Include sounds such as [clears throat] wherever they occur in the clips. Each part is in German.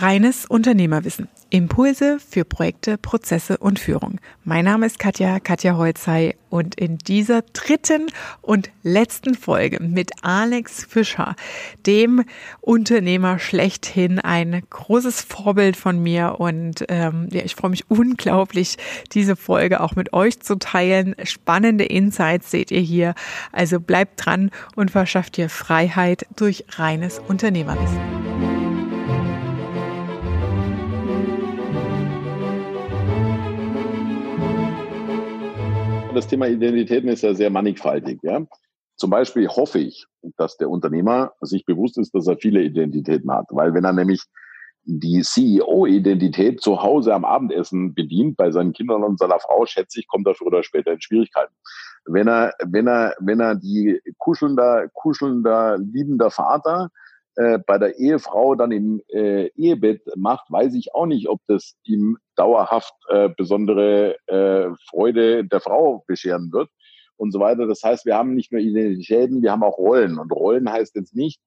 Reines Unternehmerwissen. Impulse für Projekte, Prozesse und Führung. Mein Name ist Katja, Katja Holzei und in dieser dritten und letzten Folge mit Alex Fischer, dem Unternehmer schlechthin, ein großes Vorbild von mir und ähm, ja, ich freue mich unglaublich, diese Folge auch mit euch zu teilen. Spannende Insights seht ihr hier. Also bleibt dran und verschafft ihr Freiheit durch reines Unternehmerwissen. Das Thema Identitäten ist ja sehr mannigfaltig. Ja? Zum Beispiel hoffe ich, dass der Unternehmer sich bewusst ist, dass er viele Identitäten hat. Weil wenn er nämlich die CEO-Identität zu Hause am Abendessen bedient bei seinen Kindern und seiner Frau, schätze ich, kommt er früher oder später in Schwierigkeiten. Wenn er, wenn er, wenn er die kuschelnder, kuschelnder, liebender Vater äh, bei der Ehefrau dann im äh, Ehebett macht, weiß ich auch nicht, ob das ihm dauerhaft äh, besondere äh, Freude der Frau bescheren wird und so weiter. Das heißt, wir haben nicht nur Identitäten, wir haben auch Rollen. Und Rollen heißt jetzt nicht,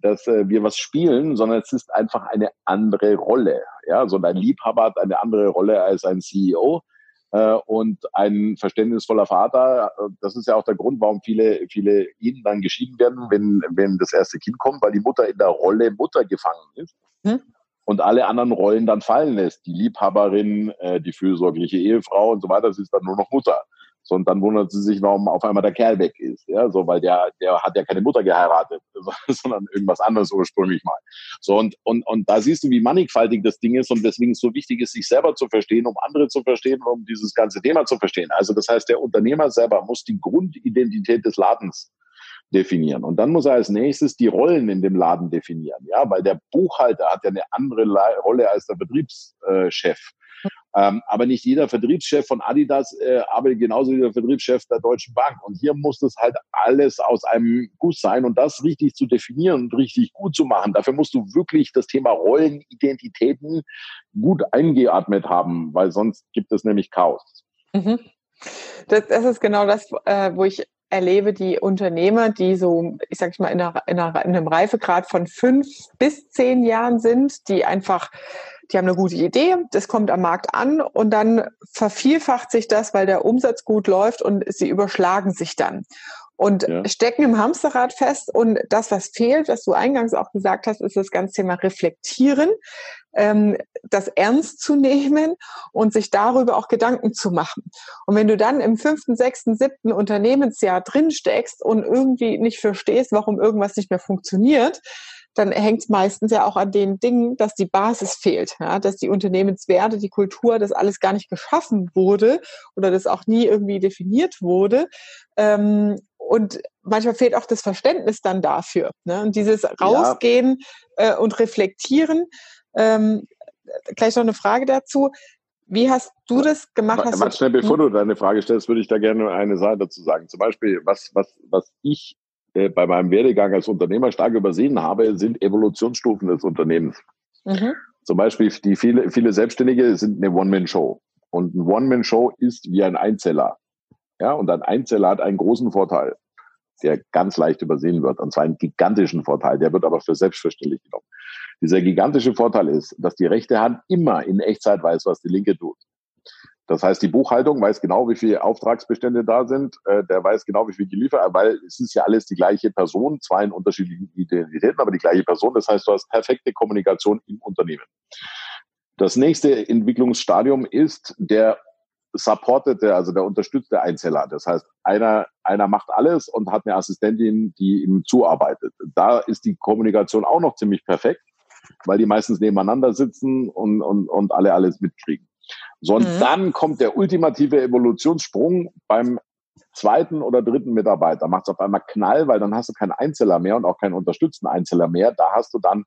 dass äh, wir was spielen, sondern es ist einfach eine andere Rolle. Ja, so ein Liebhaber hat eine andere Rolle als ein CEO. Äh, und ein verständnisvoller Vater, äh, das ist ja auch der Grund, warum viele, viele Ehen dann geschieden werden, wenn, wenn das erste Kind kommt, weil die Mutter in der Rolle Mutter gefangen ist. Hm? Und alle anderen Rollen dann fallen lässt. Die Liebhaberin, äh, die fürsorgliche Ehefrau und so weiter, sie ist dann nur noch Mutter. So, und dann wundert sie sich, warum auf einmal der Kerl weg ist. Ja, so, weil der, der hat ja keine Mutter geheiratet, [laughs] sondern irgendwas anderes ursprünglich mal. So, und, und, und da siehst du, wie mannigfaltig das Ding ist und weswegen es so wichtig ist, sich selber zu verstehen, um andere zu verstehen, um dieses ganze Thema zu verstehen. Also, das heißt, der Unternehmer selber muss die Grundidentität des Ladens definieren. Und dann muss er als nächstes die Rollen in dem Laden definieren. Ja, weil der Buchhalter hat ja eine andere Rolle als der Betriebschef. Ähm, aber nicht jeder Vertriebschef von Adidas äh, arbeitet genauso wie der Vertriebschef der Deutschen Bank. Und hier muss das halt alles aus einem Guss sein und das richtig zu definieren und richtig gut zu machen. Dafür musst du wirklich das Thema Rollenidentitäten gut eingeatmet haben, weil sonst gibt es nämlich Chaos. Mhm. Das, das, ist genau das, äh, wo ich erlebe die Unternehmer, die so, ich sag mal, in, einer, in, einer, in einem Reifegrad von fünf bis zehn Jahren sind, die einfach die haben eine gute Idee, das kommt am Markt an und dann vervielfacht sich das, weil der Umsatz gut läuft und sie überschlagen sich dann und ja. stecken im Hamsterrad fest. Und das, was fehlt, was du eingangs auch gesagt hast, ist das ganze Thema Reflektieren, ähm, das ernst zu nehmen und sich darüber auch Gedanken zu machen. Und wenn du dann im fünften, sechsten, siebten Unternehmensjahr drin steckst und irgendwie nicht verstehst, warum irgendwas nicht mehr funktioniert, dann hängt es meistens ja auch an den Dingen, dass die Basis fehlt, ja, dass die Unternehmenswerte, die Kultur, das alles gar nicht geschaffen wurde oder das auch nie irgendwie definiert wurde. Ähm, und manchmal fehlt auch das Verständnis dann dafür. Ne? Und dieses Rausgehen ja. äh, und Reflektieren. Ähm, gleich noch eine Frage dazu. Wie hast du das gemacht? Hast schnell, bevor hm? du deine Frage stellst, würde ich da gerne eine Sache dazu sagen. Zum Beispiel, was, was, was ich äh, bei meinem Werdegang als Unternehmer stark übersehen habe, sind Evolutionsstufen des Unternehmens. Mhm. Zum Beispiel, die viele, viele Selbstständige sind eine One-Man-Show. Und ein One-Man-Show ist wie ein Einzeller. Ja, und ein Einzeller hat einen großen Vorteil, der ganz leicht übersehen wird. Und zwar einen gigantischen Vorteil. Der wird aber für selbstverständlich genommen. Dieser gigantische Vorteil ist, dass die rechte Hand immer in Echtzeit weiß, was die linke tut. Das heißt, die Buchhaltung weiß genau, wie viele Auftragsbestände da sind. Äh, der weiß genau, wie viel geliefert, weil es ist ja alles die gleiche Person, zwar in unterschiedlichen Identitäten, aber die gleiche Person. Das heißt, du hast perfekte Kommunikation im Unternehmen. Das nächste Entwicklungsstadium ist der supportete, also der unterstützte Einzeller. Das heißt, einer, einer macht alles und hat eine Assistentin, die ihm zuarbeitet. Da ist die Kommunikation auch noch ziemlich perfekt, weil die meistens nebeneinander sitzen und, und, und alle alles mitkriegen. So, und mhm. dann kommt der ultimative Evolutionssprung beim zweiten oder dritten Mitarbeiter. Macht es auf einmal Knall, weil dann hast du keinen Einzeller mehr und auch keinen unterstützten Einzeller mehr. Da hast du dann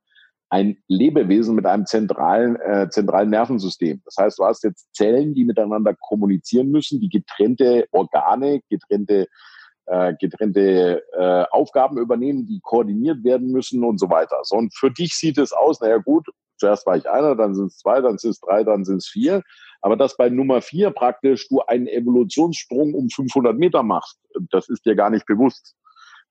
ein Lebewesen mit einem zentralen, äh, zentralen Nervensystem. Das heißt, du hast jetzt Zellen, die miteinander kommunizieren müssen, die getrennte Organe, getrennte, äh, getrennte äh, Aufgaben übernehmen, die koordiniert werden müssen und so weiter. So, und für dich sieht es aus, naja gut, zuerst war ich einer, dann sind es zwei, dann sind es drei, dann sind es vier. Aber dass bei Nummer vier praktisch du einen Evolutionssprung um 500 Meter machst, das ist dir gar nicht bewusst.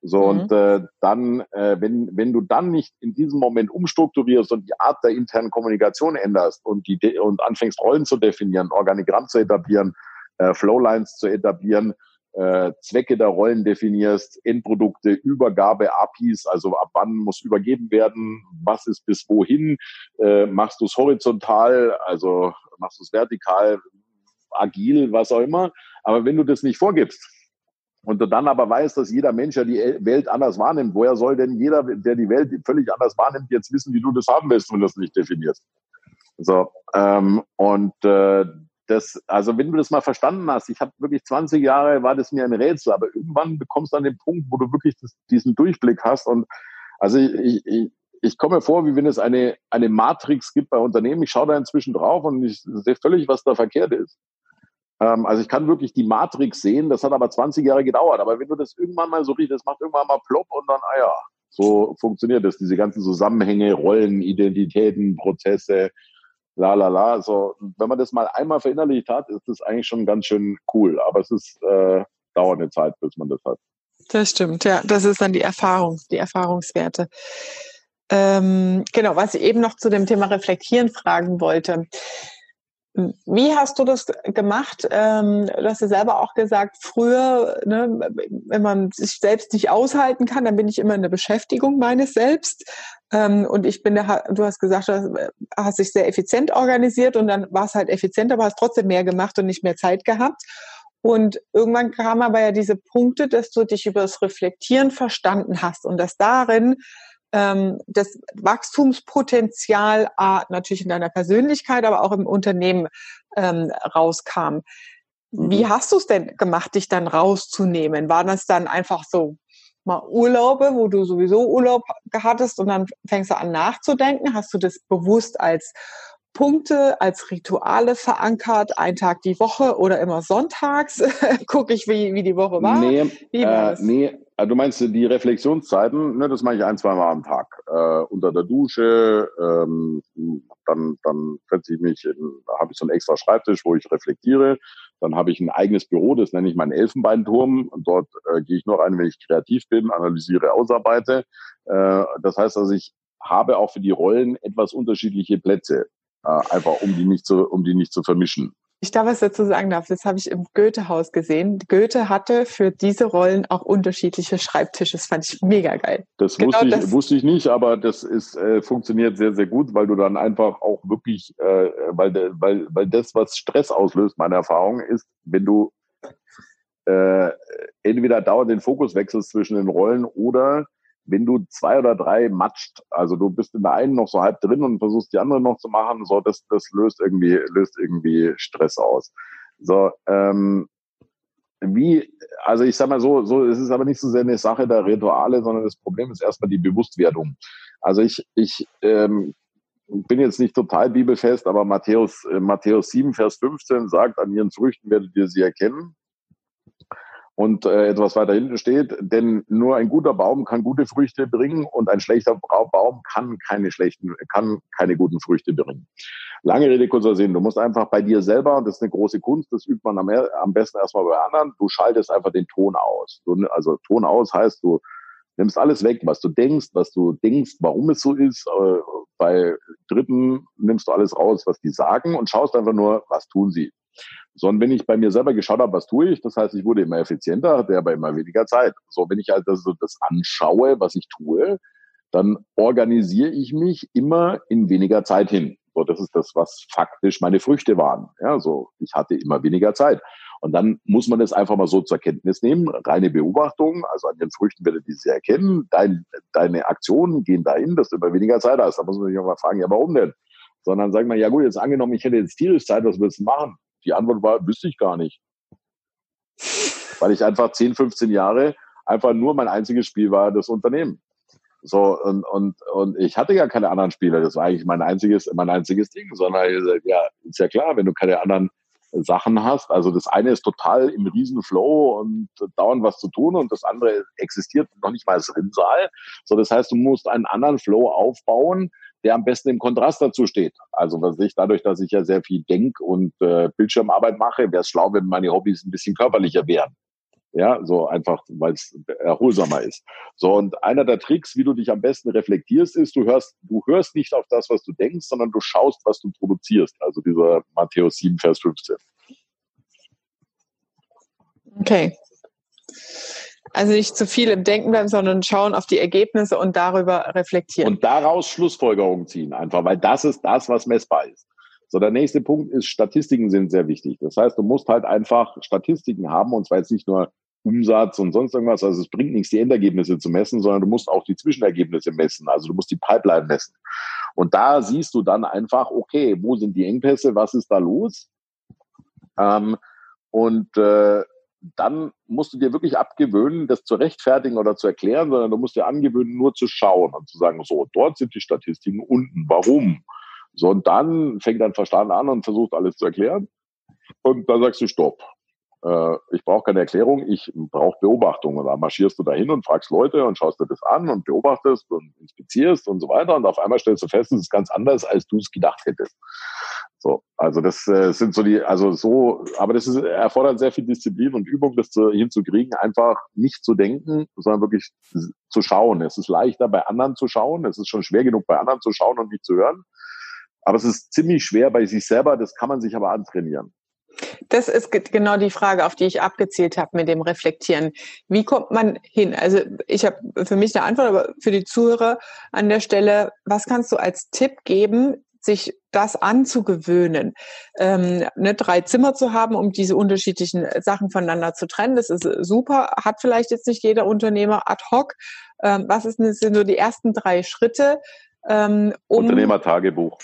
So, mhm. und äh, dann, äh, wenn, wenn du dann nicht in diesem Moment umstrukturierst und die Art der internen Kommunikation änderst und, die und anfängst, Rollen zu definieren, Organigramm zu etablieren, äh, Flowlines zu etablieren, äh, Zwecke der Rollen definierst, Endprodukte, Übergabe, APIs, also ab wann muss übergeben werden, was ist bis wohin, äh, machst du es horizontal, also machst du es vertikal, agil, was auch immer. Aber wenn du das nicht vorgibst, und du dann aber weißt, dass jeder Mensch ja die Welt anders wahrnimmt. Woher soll denn jeder, der die Welt völlig anders wahrnimmt, jetzt wissen, wie du das haben willst, wenn du das nicht definierst? So, ähm, und äh, das, also wenn du das mal verstanden hast, ich habe wirklich 20 Jahre, war das mir ein Rätsel, aber irgendwann bekommst du an den Punkt, wo du wirklich das, diesen Durchblick hast. Und also ich, ich, ich komme vor, wie wenn es eine, eine Matrix gibt bei Unternehmen. Ich schaue da inzwischen drauf und ich sehe völlig, was da verkehrt ist. Ähm, also ich kann wirklich die Matrix sehen, das hat aber 20 Jahre gedauert. Aber wenn du das irgendwann mal so riechst, das macht irgendwann mal plopp und dann, ah ja, so funktioniert das. Diese ganzen Zusammenhänge, Rollen, Identitäten, Prozesse, la la la. So, wenn man das mal einmal verinnerlicht hat, ist das eigentlich schon ganz schön cool. Aber es ist äh, dauert Zeit, bis man das hat. Das stimmt, ja. Das ist dann die Erfahrung, die Erfahrungswerte. Ähm, genau, was ich eben noch zu dem Thema Reflektieren fragen wollte. Wie hast du das gemacht? Ähm, du hast ja selber auch gesagt, früher, ne, wenn man sich selbst nicht aushalten kann, dann bin ich immer in der Beschäftigung meines Selbst. Ähm, und ich bin, du hast gesagt, du hast dich sehr effizient organisiert und dann war es halt effizient, aber hast trotzdem mehr gemacht und nicht mehr Zeit gehabt. Und irgendwann kamen aber ja diese Punkte, dass du dich über das Reflektieren verstanden hast und dass darin ähm, das Wachstumspotenzial A, natürlich in deiner Persönlichkeit, aber auch im Unternehmen ähm, rauskam. Wie mhm. hast du es denn gemacht, dich dann rauszunehmen? War das dann einfach so mal Urlaube, wo du sowieso Urlaub hattest und dann fängst du an nachzudenken? Hast du das bewusst als Punkte, als Rituale verankert, ein Tag die Woche oder immer sonntags? [laughs] Gucke ich, wie, wie die Woche war? Nee, äh, nee also du meinst die Reflexionszeiten, ne, das mache ich ein, zwei Mal am Tag. Äh, unter der Dusche, ähm, dann, dann setze ich mich, da habe ich so einen extra Schreibtisch, wo ich reflektiere. Dann habe ich ein eigenes Büro, das nenne ich meinen Elfenbeinturm. Und dort äh, gehe ich nur rein, wenn ich kreativ bin, analysiere, ausarbeite. Äh, das heißt also, ich habe auch für die Rollen etwas unterschiedliche Plätze, einfach um die nicht zu, um die nicht zu vermischen ich da was dazu sagen darf, das habe ich im Goethe-Haus gesehen. Goethe hatte für diese Rollen auch unterschiedliche Schreibtische. Das fand ich mega geil. Das, genau wusste, ich, das wusste ich nicht, aber das ist, äh, funktioniert sehr, sehr gut, weil du dann einfach auch wirklich, äh, weil, weil, weil das, was Stress auslöst, meine Erfahrung ist, wenn du äh, entweder dauernd den Fokus wechselst zwischen den Rollen oder wenn du zwei oder drei matscht, also du bist in der einen noch so halb drin und versuchst die andere noch zu machen, so das, das löst irgendwie, löst irgendwie Stress aus. So, ähm, wie, also ich sag mal so, so, es ist aber nicht so sehr eine Sache der Rituale, sondern das Problem ist erstmal die Bewusstwerdung. Also ich, ich ähm, bin jetzt nicht total bibelfest, aber Matthäus, äh, Matthäus 7, Vers 15 sagt, an ihren Früchten werdet ihr sie erkennen und äh, etwas weiter hinten steht, denn nur ein guter Baum kann gute Früchte bringen und ein schlechter Baum kann keine schlechten, kann keine guten Früchte bringen. Lange Rede, kurzer Sinn. Du musst einfach bei dir selber, das ist eine große Kunst, das übt man am, besten erstmal bei anderen, du schaltest einfach den Ton aus. Also Ton aus heißt, du nimmst alles weg, was du denkst, was du denkst, warum es so ist. Äh, bei Dritten nimmst du alles raus, was die sagen und schaust einfach nur, was tun sie sondern wenn ich bei mir selber geschaut habe, was tue ich, das heißt, ich wurde immer effizienter, hatte aber immer weniger Zeit. So, wenn ich also das anschaue, was ich tue, dann organisiere ich mich immer in weniger Zeit hin. So, das ist das, was faktisch meine Früchte waren. Ja, so, ich hatte immer weniger Zeit. Und dann muss man es einfach mal so zur Kenntnis nehmen. Reine Beobachtung, also an den Früchten werdet ihr sie erkennen. Dein, deine Aktionen gehen dahin, dass du immer weniger Zeit hast. Da muss man sich auch mal fragen, ja, warum denn? Sondern sagen wir, ja gut, jetzt angenommen, ich hätte jetzt tierisch Zeit, was würdest du machen? Die Antwort war, wüsste ich gar nicht. Weil ich einfach 10, 15 Jahre einfach nur mein einziges Spiel war das Unternehmen. So, und, und, und ich hatte ja keine anderen Spieler. Das war eigentlich mein einziges, mein einziges Ding, sondern ja, ist ja klar, wenn du keine anderen Sachen hast. Also das eine ist total im Riesenflow und dauernd was zu tun und das andere existiert noch nicht mal als Rinnsal. So, das heißt, du musst einen anderen Flow aufbauen, der am besten im Kontrast dazu steht. Also was ich, dadurch, dass ich ja sehr viel Denk- und äh, Bildschirmarbeit mache, wäre es schlau, wenn meine Hobbys ein bisschen körperlicher wären. Ja, so einfach, weil es erholsamer ist. So, und einer der Tricks, wie du dich am besten reflektierst, ist, du hörst, du hörst nicht auf das, was du denkst, sondern du schaust, was du produzierst. Also dieser Matthäus 7, Vers 15. Okay. Also nicht zu viel im Denken bleiben, sondern schauen auf die Ergebnisse und darüber reflektieren. Und daraus Schlussfolgerungen ziehen, einfach, weil das ist das, was messbar ist. So, der nächste Punkt ist, Statistiken sind sehr wichtig. Das heißt, du musst halt einfach Statistiken haben und zwar jetzt nicht nur Umsatz und sonst irgendwas. Also es bringt nichts, die Endergebnisse zu messen, sondern du musst auch die Zwischenergebnisse messen. Also du musst die Pipeline messen. Und da siehst du dann einfach, okay, wo sind die Engpässe, was ist da los? Ähm, und äh, dann musst du dir wirklich abgewöhnen, das zu rechtfertigen oder zu erklären, sondern du musst dir angewöhnen, nur zu schauen und zu sagen, so, dort sind die Statistiken unten. Warum? So, und dann fängt dein Verstand an und versucht alles zu erklären. Und dann sagst du, stopp. Äh, ich brauche keine Erklärung, ich brauche Beobachtung. Und dann marschierst du dahin und fragst Leute und schaust dir das an und beobachtest und inspizierst und so weiter. Und auf einmal stellst du fest, es ist ganz anders, als du es gedacht hättest. So, also das äh, sind so die, also so, aber das ist, erfordert sehr viel Disziplin und Übung, das zu, hinzukriegen, einfach nicht zu denken, sondern wirklich zu schauen. Es ist leichter bei anderen zu schauen, es ist schon schwer genug bei anderen zu schauen und nicht zu hören. Aber es ist ziemlich schwer bei sich selber, das kann man sich aber antrainieren. Das ist genau die Frage, auf die ich abgezielt habe mit dem Reflektieren. Wie kommt man hin? Also ich habe für mich eine Antwort, aber für die Zuhörer an der Stelle, was kannst du als Tipp geben, sich das anzugewöhnen, ähm, ne, drei Zimmer zu haben, um diese unterschiedlichen Sachen voneinander zu trennen. Das ist super, hat vielleicht jetzt nicht jeder Unternehmer ad hoc. Ähm, was ist, sind so die ersten drei Schritte? Ähm, um Unternehmertagebuch.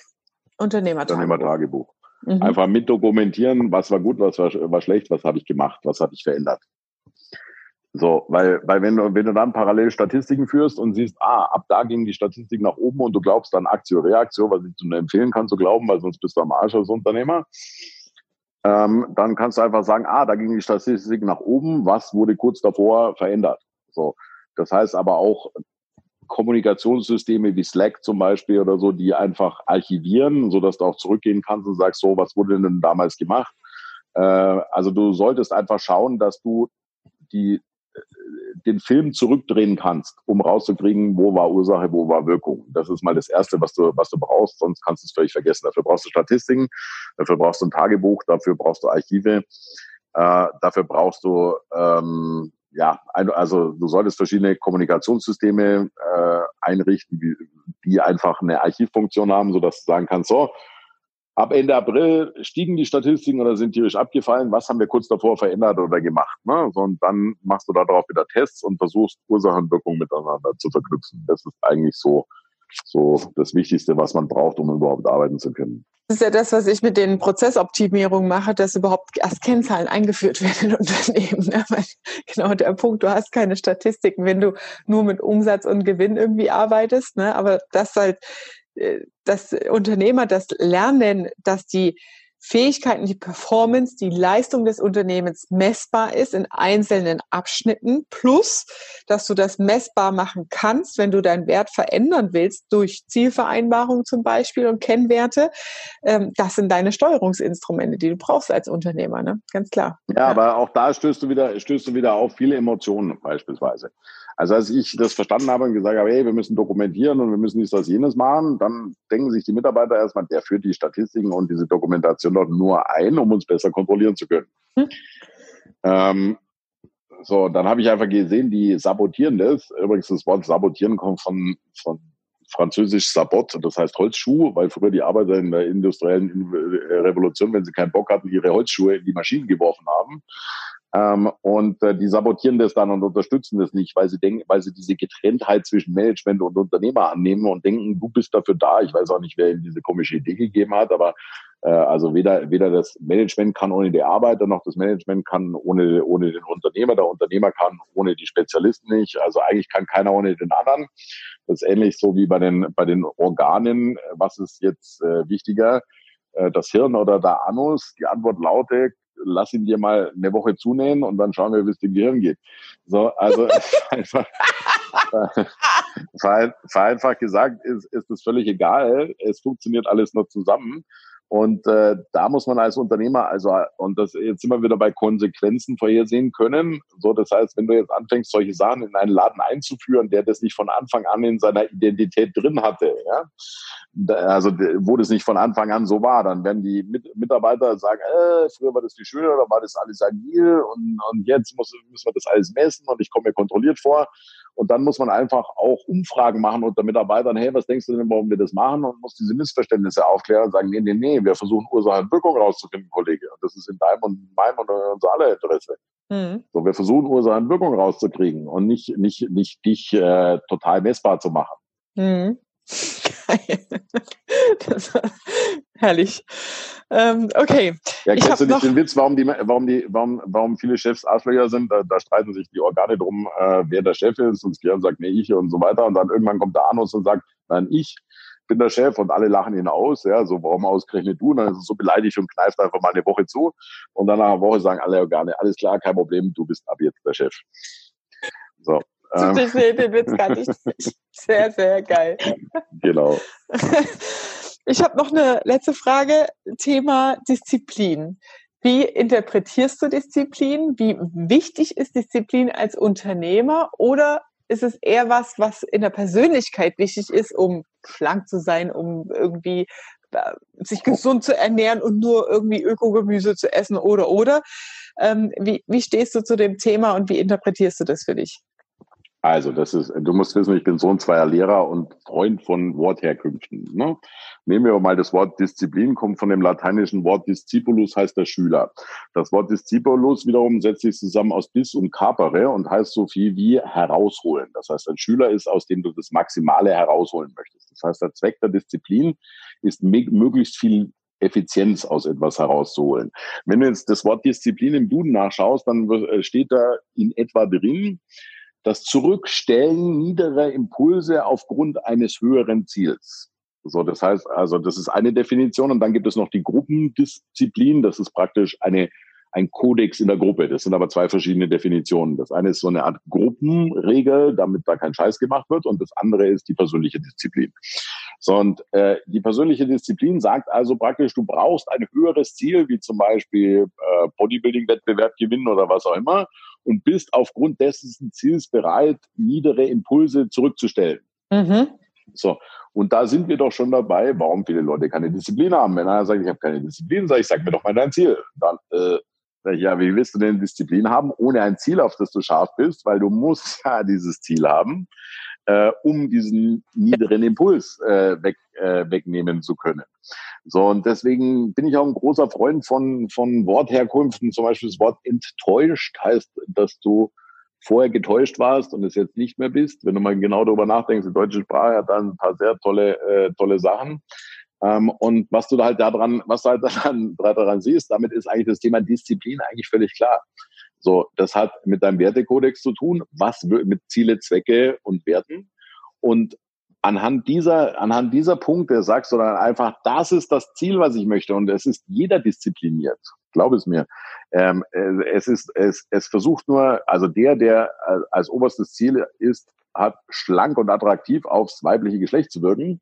Unternehmertagebuch. Unternehmertagebuch. Mhm. Einfach mit dokumentieren, was war gut, was war, war schlecht, was habe ich gemacht, was habe ich verändert. So, weil, weil wenn du, wenn du dann parallel Statistiken führst und siehst, ah, ab da ging die Statistik nach oben und du glaubst dann Aktio, Reaktio, was ich dir empfehlen kann zu glauben, weil sonst bist du am Arsch als Unternehmer, ähm, dann kannst du einfach sagen, ah, da ging die Statistik nach oben, was wurde kurz davor verändert. So. Das heißt aber auch, Kommunikationssysteme wie Slack zum Beispiel oder so, die einfach archivieren, so dass du auch zurückgehen kannst und sagst, so, was wurde denn damals gemacht? Äh, also du solltest einfach schauen, dass du die, den Film zurückdrehen kannst, um rauszukriegen, wo war Ursache, wo war Wirkung. Das ist mal das Erste, was du, was du brauchst, sonst kannst du es völlig vergessen. Dafür brauchst du Statistiken, dafür brauchst du ein Tagebuch, dafür brauchst du Archive, äh, dafür brauchst du ähm, ja, also du solltest verschiedene Kommunikationssysteme äh, einrichten, die, die einfach eine Archivfunktion haben, sodass du sagen kannst, so, ab Ende April stiegen die Statistiken oder sind tierisch abgefallen, was haben wir kurz davor verändert oder gemacht. Ne? Und dann machst du darauf wieder Tests und versuchst Ursache und Wirkung miteinander zu verknüpfen. Das ist eigentlich so so das Wichtigste, was man braucht, um überhaupt arbeiten zu können. Das ist ja das, was ich mit den Prozessoptimierungen mache, dass überhaupt erst Kennzahlen eingeführt werden in [laughs] Unternehmen. Ne? genau der Punkt, du hast keine Statistiken, wenn du nur mit Umsatz und Gewinn irgendwie arbeitest. Ne? Aber das halt, dass Unternehmer das lernen, dass die Fähigkeiten, die Performance, die Leistung des Unternehmens messbar ist in einzelnen Abschnitten, plus, dass du das messbar machen kannst, wenn du deinen Wert verändern willst, durch Zielvereinbarungen zum Beispiel und Kennwerte. Ähm, das sind deine Steuerungsinstrumente, die du brauchst als Unternehmer, ne? ganz klar. Ja, ja, aber auch da stößt du wieder, stößt du wieder auf viele Emotionen beispielsweise. Also als ich das verstanden habe und gesagt habe, hey, wir müssen dokumentieren und wir müssen dies, das, jenes machen, dann denken sich die Mitarbeiter erstmal, der führt die Statistiken und diese Dokumentation doch nur ein, um uns besser kontrollieren zu können. Hm. Ähm, so, dann habe ich einfach gesehen, die sabotieren das. Übrigens, das Wort sabotieren kommt von, von französisch Sabot, das heißt Holzschuh, weil früher die Arbeiter in der industriellen Revolution, wenn sie keinen Bock hatten, ihre Holzschuhe in die Maschinen geworfen haben. Ähm, und äh, die sabotieren das dann und unterstützen das nicht, weil sie denken, weil sie diese Getrenntheit zwischen Management und Unternehmer annehmen und denken, du bist dafür da. Ich weiß auch nicht, wer ihnen diese komische Idee gegeben hat, aber äh, also weder, weder das Management kann ohne die Arbeiter, noch das Management kann ohne, ohne den Unternehmer. Der Unternehmer kann ohne die Spezialisten nicht. Also eigentlich kann keiner ohne den anderen. Das ist ähnlich so wie bei den, bei den Organen. Was ist jetzt äh, wichtiger? Äh, das Hirn oder der Anus? Die Antwort lautet, lass ihn dir mal eine Woche zunähen und dann schauen wir, wie es dem Gehirn geht. So, also [laughs] einfach, [laughs] vereinfacht gesagt ist, ist es völlig egal. Es funktioniert alles nur zusammen. Und äh, da muss man als Unternehmer, also und das jetzt wir wieder bei Konsequenzen vorhersehen können. So, das heißt, wenn du jetzt anfängst, solche Sachen in einen Laden einzuführen, der das nicht von Anfang an in seiner Identität drin hatte, ja, also wo das nicht von Anfang an so war, dann werden die Mitarbeiter sagen, äh, früher war das viel schöner, da war das alles agil und, und jetzt muss, müssen wir das alles messen und ich komme mir kontrolliert vor. Und dann muss man einfach auch Umfragen machen unter Mitarbeitern, hey, was denkst du denn, warum wir das machen? Und muss diese Missverständnisse aufklären und sagen, nee, nee, nee, wir versuchen Ursache und Wirkung rauszufinden, Kollege. Und das ist in deinem und meinem und unser aller Interesse. Mhm. So, wir versuchen Ursache und Wirkung rauszukriegen und nicht, nicht, nicht dich äh, total messbar zu machen. Mhm. [laughs] das war herrlich. Ähm, okay. Ja, kennst du nicht den Witz, warum, die, warum, die, warum, warum viele Chefs Arschlöcher sind? Da, da streiten sich die Organe drum, äh, wer der Chef ist. Und Skirn sagt, nee, ich und so weiter. Und dann irgendwann kommt der Anus und sagt, nein, ich bin der Chef und alle lachen ihn aus. Ja, so, warum ausgerechnet du? Und dann ist es so beleidigt und kneift einfach mal eine Woche zu. Und dann nach einer Woche sagen alle Organe, alles klar, kein Problem, du bist ab jetzt der Chef. So. Ähm. Ich sehe den Witz gar nicht. Sehr, sehr geil. Genau. [laughs] Ich habe noch eine letzte Frage. Thema Disziplin. Wie interpretierst du Disziplin? Wie wichtig ist Disziplin als Unternehmer? Oder ist es eher was, was in der Persönlichkeit wichtig ist, um schlank zu sein, um irgendwie äh, sich gesund zu ernähren und nur irgendwie Ökogemüse zu essen oder oder? Ähm, wie, wie stehst du zu dem Thema und wie interpretierst du das für dich? Also, das ist, du musst wissen, ich bin Sohn zweier Lehrer und Freund von Wortherkünften. Ne? Nehmen wir mal das Wort Disziplin, kommt von dem lateinischen Wort Discipulus, heißt der Schüler. Das Wort Discipulus wiederum setzt sich zusammen aus dis und capere und heißt so viel wie herausholen. Das heißt, ein Schüler ist, aus dem du das Maximale herausholen möchtest. Das heißt, der Zweck der Disziplin ist möglichst viel Effizienz aus etwas herauszuholen. Wenn du jetzt das Wort Disziplin im Duden nachschaust, dann steht da in etwa drin, das Zurückstellen niederer Impulse aufgrund eines höheren Ziels. So, das heißt also, das ist eine Definition und dann gibt es noch die Gruppendisziplin. Das ist praktisch eine ein Kodex in der Gruppe. Das sind aber zwei verschiedene Definitionen. Das eine ist so eine Art Gruppenregel, damit da kein Scheiß gemacht wird, und das andere ist die persönliche Disziplin. So, und äh, die persönliche Disziplin sagt also praktisch, du brauchst ein höheres Ziel, wie zum Beispiel äh, Bodybuilding-Wettbewerb gewinnen oder was auch immer, und bist aufgrund dessen Ziels bereit, niedere Impulse zurückzustellen. Mhm. So, und da sind wir doch schon dabei, warum viele Leute keine Disziplin haben. Wenn einer sagt, ich habe keine Disziplin, sage ich, sag mir doch mal dein Ziel. Dann, äh, ja, wie willst du denn Disziplin haben, ohne ein Ziel, auf das du scharf bist? Weil du musst [laughs] ja dieses Ziel haben, äh, um diesen niederen Impuls äh, weg, äh, wegnehmen zu können. So, und deswegen bin ich auch ein großer Freund von, von Wortherkünften. Zum Beispiel das Wort enttäuscht heißt, dass du vorher getäuscht warst und es jetzt nicht mehr bist. Wenn du mal genau darüber nachdenkst, die deutsche Sprache hat da ein paar sehr tolle, äh, tolle Sachen. Ähm, und was du halt daran, was du halt daran, [laughs] daran siehst, damit ist eigentlich das Thema Disziplin eigentlich völlig klar. So, das hat mit deinem Wertekodex zu tun, was mit Ziele, Zwecke und Werten. Und anhand dieser, anhand dieser Punkte sagst du dann einfach, das ist das Ziel, was ich möchte. Und es ist jeder diszipliniert. Glaub es mir. Ähm, äh, es ist, es, es versucht nur, also der, der äh, als oberstes Ziel ist, hat schlank und attraktiv aufs weibliche Geschlecht zu wirken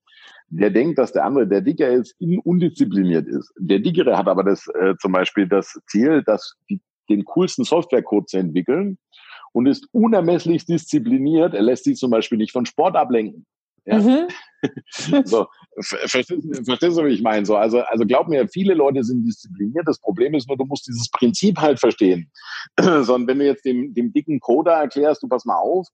der denkt, dass der andere, der dicker ist, undiszipliniert ist. Der dickere hat aber das äh, zum Beispiel das Ziel, dass die, den coolsten Softwarecode zu entwickeln und ist unermesslich diszipliniert. Er lässt sich zum Beispiel nicht von Sport ablenken. Ja? Mhm. [laughs] so, verstehst, verstehst, du, wie ich meine? So, also, also glaub mir, viele Leute sind diszipliniert. Das Problem ist nur, du musst dieses Prinzip halt verstehen. [clears throat] Sondern wenn du jetzt dem, dem dicken Coder erklärst, du pass mal auf,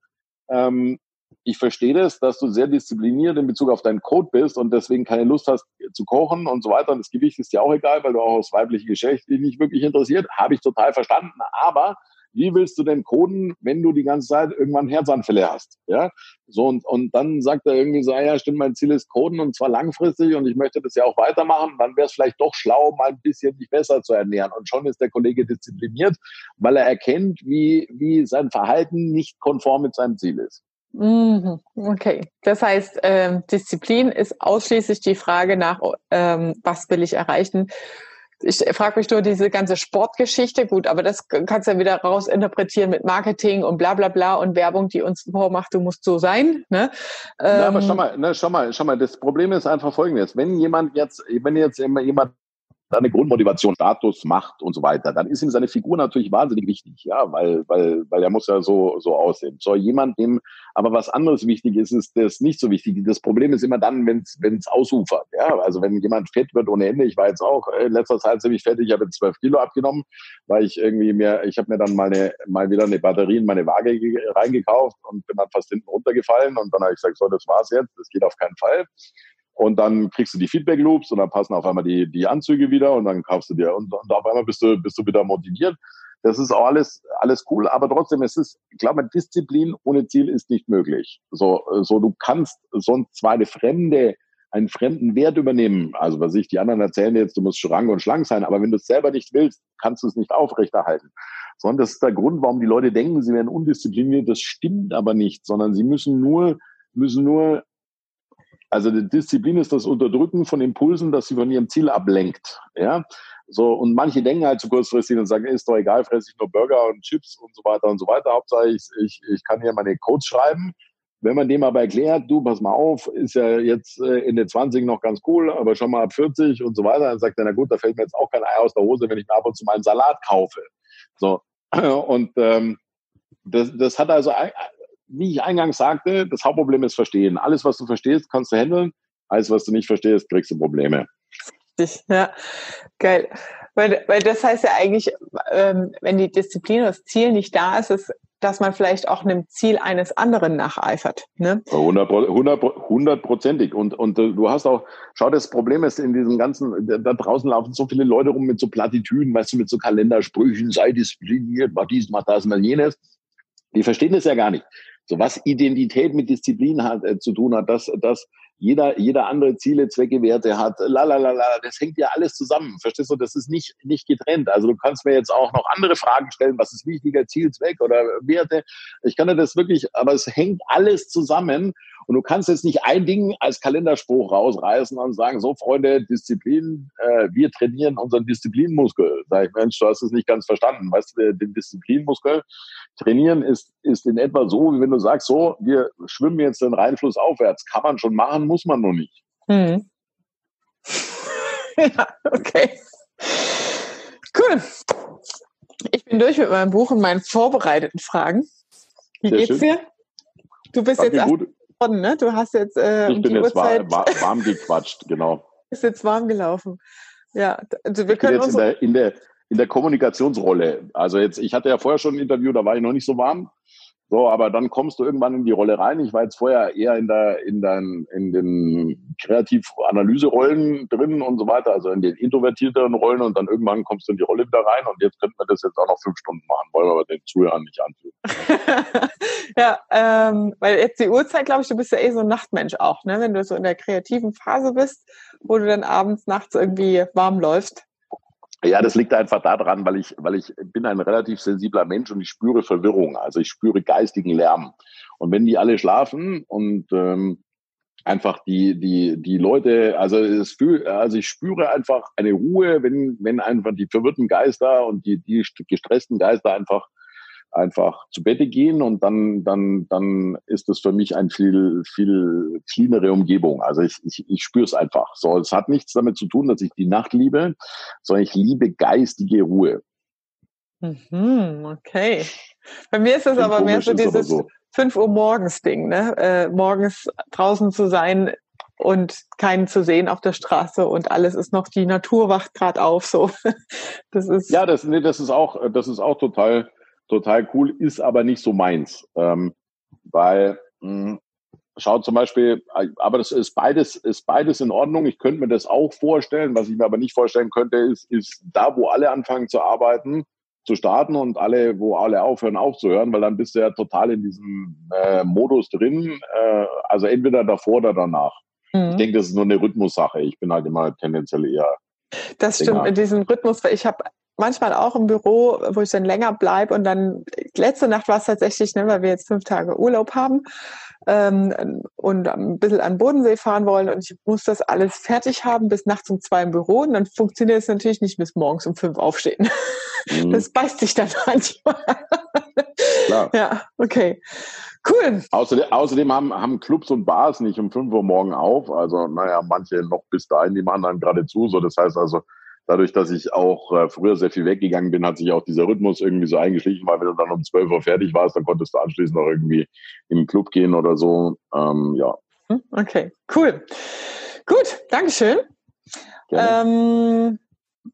ähm, ich verstehe das, dass du sehr diszipliniert in Bezug auf deinen Code bist und deswegen keine Lust hast zu kochen und so weiter. Und das Gewicht ist dir auch egal, weil du auch aufs weibliche Geschlecht dich nicht wirklich interessiert. Habe ich total verstanden. Aber wie willst du denn coden, wenn du die ganze Zeit irgendwann Herzanfälle hast? Ja, so und, und dann sagt er irgendwie so, ah ja, stimmt, mein Ziel ist coden und zwar langfristig und ich möchte das ja auch weitermachen. Dann wäre es vielleicht doch schlau, mal ein bisschen dich besser zu ernähren. Und schon ist der Kollege diszipliniert, weil er erkennt, wie, wie sein Verhalten nicht konform mit seinem Ziel ist. Mhm. Okay, das heißt, ähm, Disziplin ist ausschließlich die Frage nach, ähm, was will ich erreichen. Ich frage mich nur diese ganze Sportgeschichte, gut, aber das kannst du ja wieder rausinterpretieren mit Marketing und bla bla bla und Werbung, die uns vormacht, du musst so sein. Ne? Ähm, ja, aber schau mal, ne, schau mal, schau mal, das Problem ist einfach folgendes. Wenn jemand jetzt, wenn jetzt jemand seine Grundmotivation, Status, Macht und so weiter, dann ist ihm seine Figur natürlich wahnsinnig wichtig, ja, weil, weil, weil er muss ja so, so aussehen. So jemand, dem aber was anderes wichtig ist, ist das nicht so wichtig. Das Problem ist immer dann, wenn es ausufert, ja, also wenn jemand fett wird ohne Ende, ich war jetzt auch in letzter Zeit ziemlich fett, ich habe jetzt zwölf Kilo abgenommen, weil ich irgendwie mir, ich habe mir dann mal, eine, mal wieder eine Batterie in meine Waage reingekauft und bin dann fast hinten runtergefallen und dann habe ich gesagt, so, das war's jetzt, das geht auf keinen Fall. Und dann kriegst du die Feedback Loops und dann passen auf einmal die, die Anzüge wieder und dann kaufst du dir und, und auf einmal bist du, bist du wieder motiviert. Das ist auch alles, alles cool, aber trotzdem, es ist, ich glaube, Disziplin ohne Ziel ist nicht möglich. So, so du kannst sonst zwar eine fremde, einen fremden Wert übernehmen. Also, was ich, die anderen erzählen jetzt, du musst schrank und schlank sein, aber wenn du es selber nicht willst, kannst du es nicht aufrechterhalten. Sondern das ist der Grund, warum die Leute denken, sie werden undiszipliniert. Das stimmt aber nicht, sondern sie müssen nur, müssen nur also die Disziplin ist das Unterdrücken von Impulsen, das sie von ihrem Ziel ablenkt. Ja, so und manche denken halt zu kurzfristig und sagen, ist doch egal, fresse ich nur Burger und Chips und so weiter und so weiter. Hauptsache ich, ich, ich kann hier meine Codes schreiben. Wenn man dem aber erklärt, du, pass mal auf, ist ja jetzt in den 20 noch ganz cool, aber schon mal ab 40 und so weiter, dann sagt er, na gut, da fällt mir jetzt auch kein Ei aus der Hose, wenn ich mir ab und zu mal einen Salat kaufe. So, [clears throat] und ähm, das, das hat also wie ich eingangs sagte, das Hauptproblem ist Verstehen. Alles, was du verstehst, kannst du handeln. Alles, was du nicht verstehst, kriegst du Probleme. Ja, geil. Weil, weil das heißt ja eigentlich, ähm, wenn die Disziplin, das Ziel nicht da ist, ist, dass man vielleicht auch einem Ziel eines anderen nacheifert. Ne? Hundertprozentig. Und, und äh, du hast auch, schau, das Problem ist in diesem ganzen, da draußen laufen so viele Leute rum mit so Plattitüden, weißt du, mit so Kalendersprüchen, sei diszipliniert, mach dies, mach das, mal jenes. Die verstehen das ja gar nicht. So was Identität mit Disziplin hat, äh, zu tun hat, dass, dass jeder, jeder andere Ziele, Zwecke, Werte hat, la, la, la, la, das hängt ja alles zusammen. Verstehst du? Das ist nicht, nicht getrennt. Also du kannst mir jetzt auch noch andere Fragen stellen. Was ist wichtiger? Ziel, Zweck oder Werte? Ich kann dir das wirklich, aber es hängt alles zusammen. Und du kannst jetzt nicht ein Ding als Kalenderspruch rausreißen und sagen, so Freunde, Disziplin, äh, wir trainieren unseren Disziplinmuskel. Sag ich, Mensch, du hast es nicht ganz verstanden. Weißt du, den Disziplinmuskel trainieren ist, ist in etwa so, wie wenn du sagst, so, wir schwimmen jetzt den Rheinfluss aufwärts. Kann man schon machen, muss man noch nicht. Hm. [laughs] ja, okay. Cool. Ich bin durch mit meinem Buch und meinen vorbereiteten Fragen. Wie Sehr geht's schön. dir? Du bist Danke, jetzt gut geworden, ne? Du hast jetzt äh, Ich bin jetzt warm, warm gequatscht, genau. [laughs] Ist jetzt warm gelaufen. Ja, also wir ich können bin jetzt in der, in, der, in der Kommunikationsrolle. Also jetzt, ich hatte ja vorher schon ein Interview, da war ich noch nicht so warm. So, aber dann kommst du irgendwann in die Rolle rein. Ich war jetzt vorher eher in der, in den, in den Kreativ-Analyse-Rollen drin und so weiter, also in den introvertierteren Rollen und dann irgendwann kommst du in die Rolle wieder rein und jetzt könnten wir das jetzt auch noch fünf Stunden machen, wollen wir aber den Zuhörern nicht antun. [laughs] ja, ähm, weil jetzt die Uhrzeit, glaube ich, du bist ja eh so ein Nachtmensch auch, ne? Wenn du so in der kreativen Phase bist, wo du dann abends, nachts irgendwie warm läufst. Ja, das liegt einfach daran, weil ich, weil ich bin ein relativ sensibler Mensch und ich spüre Verwirrung, also ich spüre geistigen Lärm. Und wenn die alle schlafen und ähm, einfach die, die, die Leute, also es fühl, also ich spüre einfach eine Ruhe, wenn, wenn einfach die verwirrten Geister und die, die gestressten Geister einfach einfach zu Bette gehen und dann, dann, dann ist das für mich ein viel, viel cleanere Umgebung. Also ich, ich, ich spüre es einfach. So, es hat nichts damit zu tun, dass ich die Nacht liebe, sondern ich liebe geistige Ruhe. Mhm, okay. Bei mir ist es aber mehr so dieses so. 5 Uhr morgens Ding, ne? Äh, morgens draußen zu sein und keinen zu sehen auf der Straße und alles ist noch, die Natur wacht gerade auf, so. [laughs] Das ist. Ja, das, nee, das ist auch, das ist auch total, total cool, ist aber nicht so meins. Ähm, weil, mh, hm, schaut zum Beispiel, aber das ist beides, ist beides in Ordnung. Ich könnte mir das auch vorstellen. Was ich mir aber nicht vorstellen könnte, ist, ist da, wo alle anfangen zu arbeiten, zu starten und alle, wo alle aufhören, aufzuhören, weil dann bist du ja total in diesem äh, Modus drin. Äh, also entweder davor oder danach. Mhm. Ich denke, das ist nur eine Rhythmussache. Ich bin halt immer tendenziell eher. Das stimmt, in diesem Rhythmus, weil ich habe manchmal auch im Büro, wo ich dann länger bleibe und dann letzte Nacht war es tatsächlich, ne, weil wir jetzt fünf Tage Urlaub haben ähm, und ein bisschen an Bodensee fahren wollen und ich muss das alles fertig haben bis nachts um zwei im Büro und dann funktioniert es natürlich nicht bis morgens um fünf aufstehen. Mhm. Das beißt sich dann [laughs] manchmal. Klar. Ja, okay. Cool. Außerdem, außerdem haben, haben Clubs und Bars nicht um fünf Uhr morgen auf. Also, naja, manche noch bis dahin, die machen dann gerade zu. So, das heißt also, dadurch, dass ich auch äh, früher sehr viel weggegangen bin, hat sich auch dieser Rhythmus irgendwie so eingeschlichen, weil wenn du dann um 12 Uhr fertig warst, dann konntest du anschließend noch irgendwie in den Club gehen oder so. Ähm, ja. Hm, okay, cool. Gut, Dankeschön. Ähm,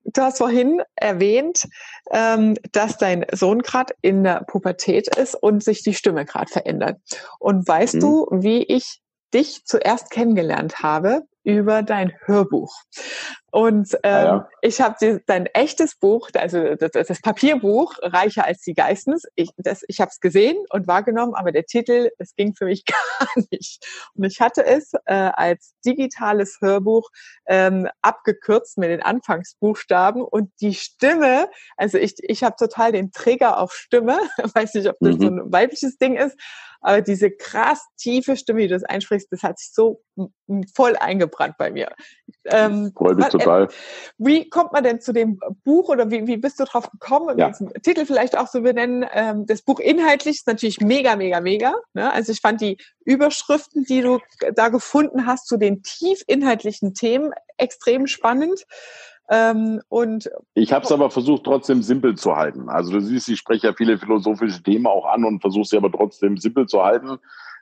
du hast vorhin erwähnt, ähm, dass dein Sohn gerade in der Pubertät ist und sich die Stimme gerade verändert. Und weißt mhm. du, wie ich dich zuerst kennengelernt habe? Über dein Hörbuch. Und ähm, ah, ja. ich habe dein echtes Buch, also das, das, Papierbuch, Reicher als die Geistens. Ich, das, ich habe es gesehen und wahrgenommen, aber der Titel, das ging für mich [laughs] gar nicht. Und ich hatte es äh, als digitales Hörbuch ähm, abgekürzt mit den Anfangsbuchstaben und die Stimme, also ich, ich habe total den Trigger auf Stimme, [laughs] weiß nicht, ob das mhm. so ein weibliches Ding ist, aber diese krass tiefe Stimme, die du das einsprichst, das hat sich so voll eingebrannt bei mir. Ähm, Freut mich total. Äh, wie kommt man denn zu dem Buch oder wie, wie bist du drauf gekommen? Ja. Den Titel vielleicht auch so benennen. Ähm, das Buch inhaltlich ist natürlich mega, mega, mega. Ne? Also ich fand die Überschriften, die du da gefunden hast zu den tief inhaltlichen Themen extrem spannend. Ähm, und ich habe es aber versucht, trotzdem simpel zu halten. Also du siehst, ich spreche ja viele philosophische Themen auch an und versuche sie aber trotzdem simpel zu halten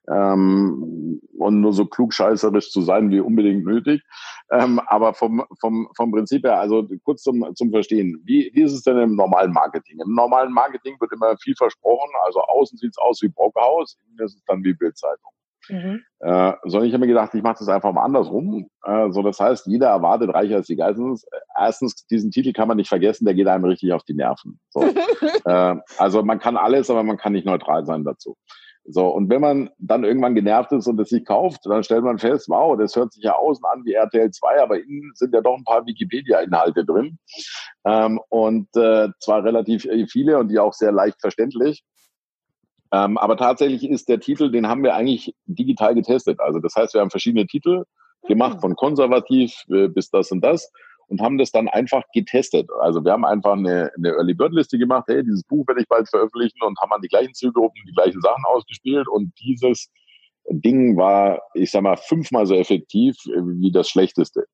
ähm, und nur so klugscheißerisch zu sein wie unbedingt nötig. Ähm, aber vom, vom, vom Prinzip her, also kurz zum, zum Verstehen, wie, wie ist es denn im normalen Marketing? Im normalen Marketing wird immer viel versprochen, also außen sieht es aus wie Brockhaus, innen ist es dann wie Bildzeitung. Mhm. Äh, sondern ich habe mir gedacht, ich mache das einfach mal andersrum. Äh, so, das heißt, jeder erwartet reicher als die Geistens. Erstens, diesen Titel kann man nicht vergessen, der geht einem richtig auf die Nerven. So. [laughs] äh, also man kann alles, aber man kann nicht neutral sein dazu. So, und wenn man dann irgendwann genervt ist und es sich kauft, dann stellt man fest, wow, das hört sich ja außen an wie RTL 2, aber innen sind ja doch ein paar Wikipedia-Inhalte drin. Ähm, und äh, zwar relativ viele und die auch sehr leicht verständlich. Ähm, aber tatsächlich ist der Titel, den haben wir eigentlich digital getestet. Also das heißt, wir haben verschiedene Titel gemacht, von konservativ äh, bis das und das und haben das dann einfach getestet. Also wir haben einfach eine, eine Early Bird Liste gemacht, hey, dieses Buch werde ich bald veröffentlichen und haben an die gleichen Zielgruppen die gleichen Sachen ausgespielt und dieses Ding war, ich sag mal, fünfmal so effektiv wie das schlechteste.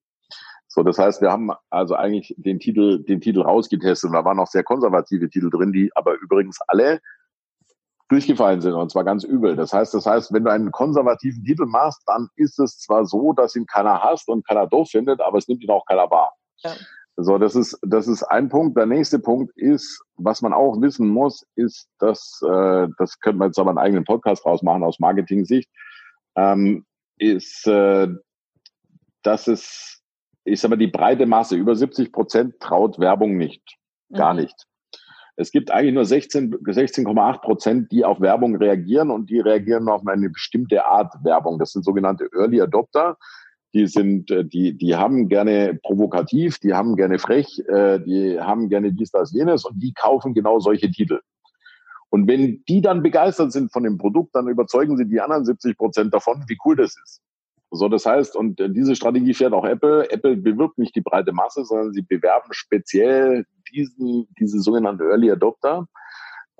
So, das heißt, wir haben also eigentlich den Titel, den Titel rausgetestet da waren auch sehr konservative Titel drin, die aber übrigens alle durchgefallen sind und zwar ganz übel. Das heißt, das heißt, wenn du einen konservativen Titel machst, dann ist es zwar so, dass ihn keiner hasst und keiner doof findet, aber es nimmt ihn auch keiner wahr. Ja. So, das ist, das ist ein Punkt. Der nächste Punkt ist, was man auch wissen muss, ist, dass, äh, das könnte man jetzt aber einen eigenen Podcast rausmachen aus Marketing-Sicht, ähm, ist, äh, dass es, ich sag mal, die breite Masse, über 70 Prozent traut Werbung nicht. Gar mhm. nicht. Es gibt eigentlich nur 16, 16,8 Prozent, die auf Werbung reagieren und die reagieren auf eine bestimmte Art Werbung. Das sind sogenannte Early Adopter. Die sind, äh, die, die haben gerne provokativ, die haben gerne frech, äh, die haben gerne dies, das, jenes und die kaufen genau solche Titel. Und wenn die dann begeistert sind von dem Produkt, dann überzeugen sie die anderen 70 Prozent davon, wie cool das ist. So, das heißt, und äh, diese Strategie fährt auch Apple. Apple bewirbt nicht die breite Masse, sondern sie bewerben speziell diesen, diese sogenannte Early Adopter.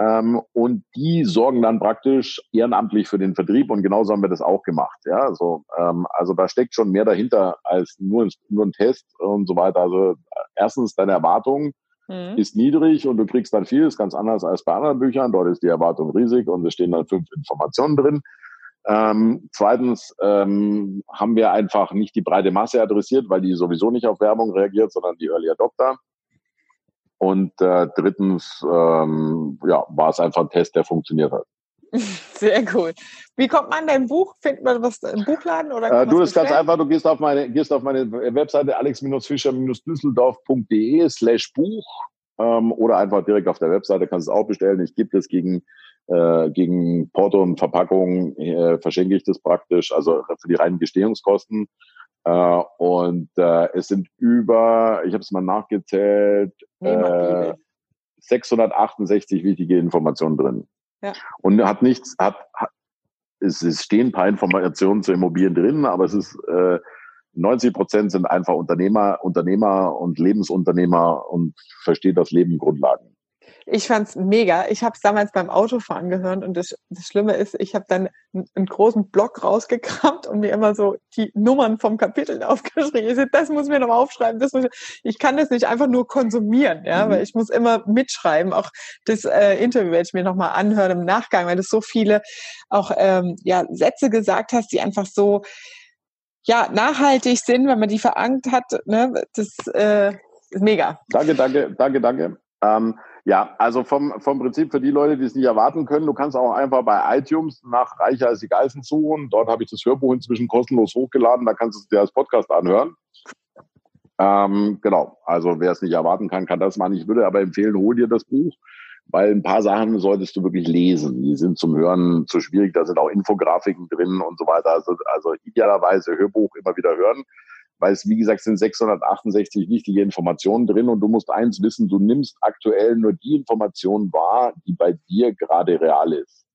Ähm, und die sorgen dann praktisch ehrenamtlich für den Vertrieb und genauso haben wir das auch gemacht. Ja, so, ähm, also da steckt schon mehr dahinter als nur, nur ein Test und so weiter. Also erstens deine Erwartung mhm. ist niedrig und du kriegst dann viel, ist ganz anders als bei anderen Büchern. Dort ist die Erwartung riesig und es stehen dann fünf Informationen drin. Ähm, zweitens ähm, haben wir einfach nicht die breite Masse adressiert, weil die sowieso nicht auf Werbung reagiert, sondern die Early Adopter. Und äh, drittens ähm, ja, war es einfach ein Test, der funktioniert hat. [laughs] Sehr cool. Wie kommt man dein Buch? Findet man was im Buchladen? Oder äh, du, das ganz einfach, du gehst auf meine, gehst auf meine Webseite alex-fischer-düsseldorf.de slash Buch ähm, oder einfach direkt auf der Webseite kannst du es auch bestellen. Ich gebe das gegen äh, gegen Porto und Verpackung äh, verschenke ich das praktisch, also für die reinen Gestehungskosten. Äh, und äh, es sind über, ich habe es mal nachgezählt, äh, 668 wichtige Informationen drin. Ja. Und hat nichts, hat, hat es, es stehen ein paar Informationen zu Immobilien drin, aber es ist äh, 90 Prozent sind einfach Unternehmer, Unternehmer und Lebensunternehmer und versteht das Leben Grundlagen. Ich fand's mega. Ich habe es damals beim Autofahren gehört und das, das Schlimme ist, ich habe dann einen, einen, großen Block rausgekramt und mir immer so die Nummern vom Kapitel [laughs] aufgeschrieben. Ich sag, das muss mir noch aufschreiben. Das muss ich, ich kann das nicht einfach nur konsumieren, ja, mhm. weil ich muss immer mitschreiben. Auch das äh, Interview werde ich mir nochmal anhören im Nachgang, weil du so viele auch ähm, ja, Sätze gesagt hast, die einfach so ja, nachhaltig sind, wenn man die verankert hat. Ne? Das äh, ist mega. Danke, danke, danke, danke. Ähm, ja, also vom, vom Prinzip für die Leute, die es nicht erwarten können, du kannst auch einfach bei iTunes nach Reicher als die Geißen suchen. Dort habe ich das Hörbuch inzwischen kostenlos hochgeladen, da kannst du es dir als Podcast anhören. Ähm, genau, also wer es nicht erwarten kann, kann das machen. Ich würde aber empfehlen, hol dir das Buch, weil ein paar Sachen solltest du wirklich lesen. Die sind zum Hören zu schwierig, da sind auch Infografiken drin und so weiter. Also, also idealerweise Hörbuch immer wieder hören weil es, wie gesagt, sind 668 wichtige Informationen drin und du musst eins wissen, du nimmst aktuell nur die Information wahr, die bei dir gerade real ist.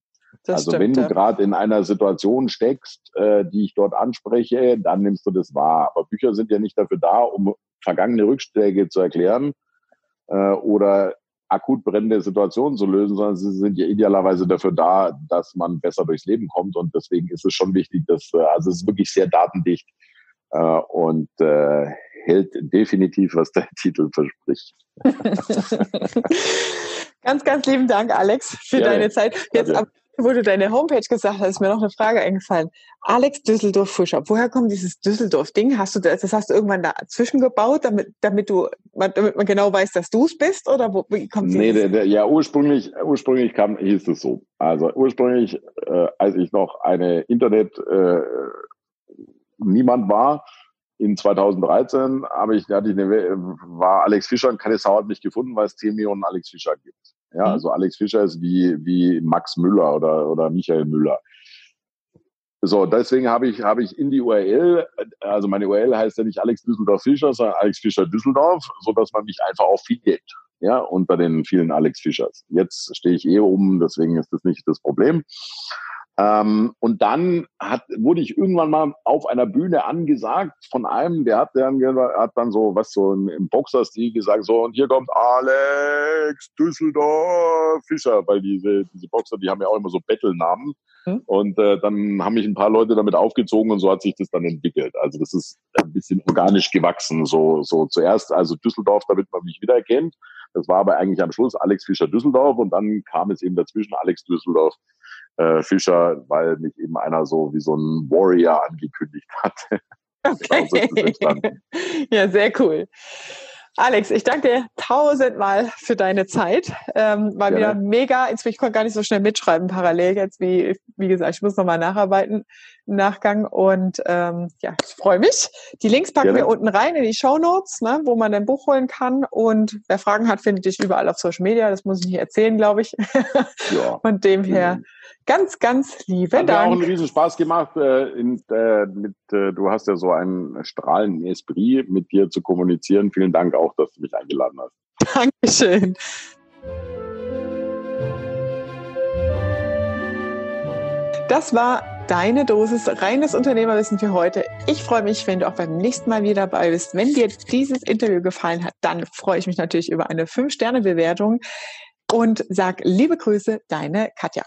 Das also stimmt, wenn du gerade in einer Situation steckst, äh, die ich dort anspreche, dann nimmst du das wahr. Aber Bücher sind ja nicht dafür da, um vergangene Rückschläge zu erklären äh, oder akut brennende Situationen zu lösen, sondern sie sind ja idealerweise dafür da, dass man besser durchs Leben kommt. Und deswegen ist es schon wichtig, dass, äh, also es ist wirklich sehr datendicht und äh, hält definitiv, was der [laughs] Titel verspricht. [laughs] ganz, ganz lieben Dank, Alex, für ja, deine Zeit. Jetzt, ab, wo du deine Homepage gesagt hast, ist mir noch eine Frage eingefallen. Alex Düsseldorf Fischer, woher kommt dieses Düsseldorf-Ding? Hast du das, das hast du irgendwann dazwischen gebaut, damit, damit du, damit man genau weiß, dass du es bist? Oder wo, wie kommt Nee, der, der, ja, ursprünglich, ursprünglich kam, hieß es so. Also ursprünglich, äh, als ich noch eine Internet, äh, niemand war. In 2013 habe ich, hatte ich eine, war Alex Fischer und keine Sau hat mich gefunden, weil es 10 Millionen Alex Fischer gibt. Ja, mhm. also Alex Fischer ist wie, wie Max Müller oder, oder Michael Müller. So, deswegen habe ich, habe ich in die URL, also meine URL heißt ja nicht Alex Düsseldorf Fischer, sondern Alex Fischer Düsseldorf, so dass man mich einfach auch findet, ja, unter den vielen Alex Fischers. Jetzt stehe ich eh oben, deswegen ist das nicht das Problem. Ähm, und dann hat, wurde ich irgendwann mal auf einer Bühne angesagt von einem, der hat dann, hat dann so, was so im, im Boxerstil gesagt, so, und hier kommt Alex Düsseldorf Fischer, weil diese, diese Boxer, die haben ja auch immer so Bettelnamen. Mhm. Und äh, dann haben mich ein paar Leute damit aufgezogen und so hat sich das dann entwickelt. Also das ist ein bisschen organisch gewachsen. So, so zuerst, also Düsseldorf, damit man mich wiedererkennt. Das war aber eigentlich am Schluss Alex Fischer Düsseldorf und dann kam es eben dazwischen Alex Düsseldorf äh, Fischer, weil mich eben einer so wie so ein Warrior angekündigt [laughs] hat. Okay. ja, sehr cool. Alex, ich danke dir tausendmal für deine Zeit. Ähm, war wieder mega. Ich konnte gar nicht so schnell mitschreiben parallel jetzt, wie, wie gesagt, ich muss nochmal nacharbeiten im Nachgang. Und ähm, ja, ich freue mich. Die Links packen Gerne. wir unten rein in die Show Notes, ne, wo man dein Buch holen kann. Und wer Fragen hat, findet dich überall auf Social Media. Das muss ich nicht erzählen, glaube ich. Ja. [laughs] Von dem her ganz, ganz liebe Hat Dank. Hat mir auch einen riesen Spaß gemacht. Äh, in, äh, mit, äh, du hast ja so einen strahlenden Esprit, mit dir zu kommunizieren. Vielen Dank auch, dass du mich eingeladen hast. [laughs] Dankeschön. Das war deine Dosis reines Unternehmerwissen für heute. Ich freue mich, wenn du auch beim nächsten Mal wieder dabei bist. Wenn dir dieses Interview gefallen hat, dann freue ich mich natürlich über eine 5-Sterne-Bewertung und sag liebe Grüße, deine Katja.